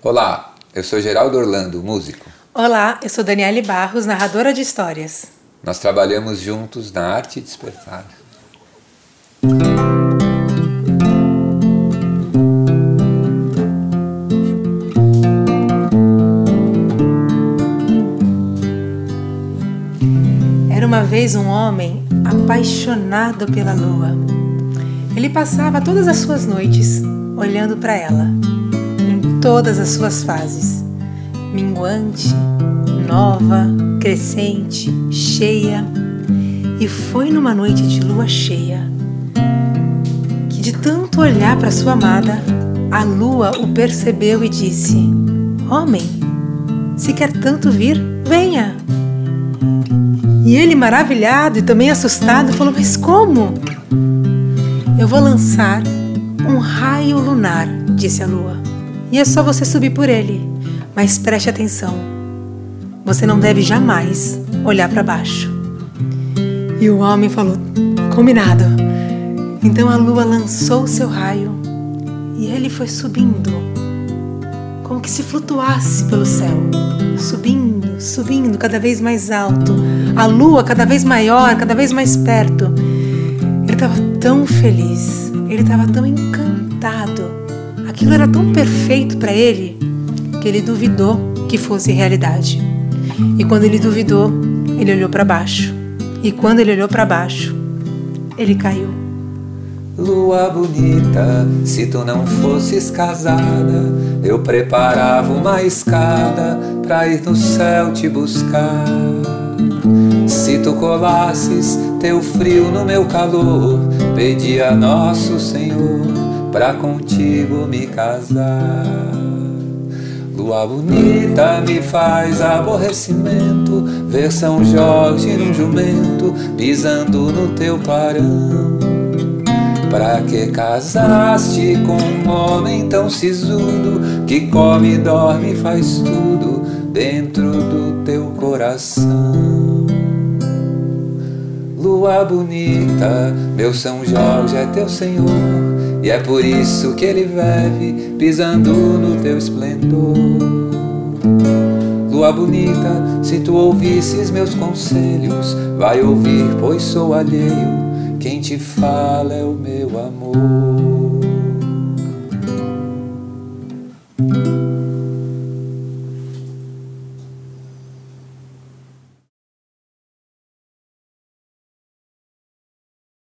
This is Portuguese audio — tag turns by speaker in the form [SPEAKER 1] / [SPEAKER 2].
[SPEAKER 1] Olá, eu sou Geraldo Orlando, músico.
[SPEAKER 2] Olá, eu sou Daniele Barros, narradora de histórias.
[SPEAKER 1] Nós trabalhamos juntos na arte despertar.
[SPEAKER 2] Era uma vez um homem apaixonado pela lua. Ele passava todas as suas noites olhando para ela, todas as suas fases minguante, nova, crescente, cheia. E foi numa noite de lua cheia que, de tanto olhar para sua amada, a lua o percebeu e disse: Homem, se quer tanto vir, venha. E ele, maravilhado e também assustado, falou: Mas como? Eu vou lançar um raio lunar, disse a lua, e é só você subir por ele. Mas preste atenção, você não deve jamais olhar para baixo. E o homem falou: Combinado. Então a lua lançou seu raio e ele foi subindo, como que se flutuasse pelo céu, subindo, subindo cada vez mais alto, a lua cada vez maior, cada vez mais perto. Ele estava tão feliz, ele estava tão encantado, aquilo era tão perfeito para ele que ele duvidou que fosse realidade. E quando ele duvidou, ele olhou para baixo. E quando ele olhou para baixo, ele caiu.
[SPEAKER 1] Lua bonita, se tu não fosses casada, eu preparava uma escada pra ir no céu te buscar. Se tu colasses teu frio no meu calor, pedi a nosso Senhor pra contigo me casar. Lua bonita me faz aborrecimento Ver São Jorge num jumento Pisando no teu clarão Pra que casaste com um homem tão sisudo Que come, dorme e faz tudo Dentro do teu coração Lua bonita, meu São Jorge é teu Senhor e é por isso que ele vive pisando no teu esplendor. Lua bonita, se tu ouvisses meus conselhos, vai ouvir, pois sou alheio. Quem te fala é o meu amor.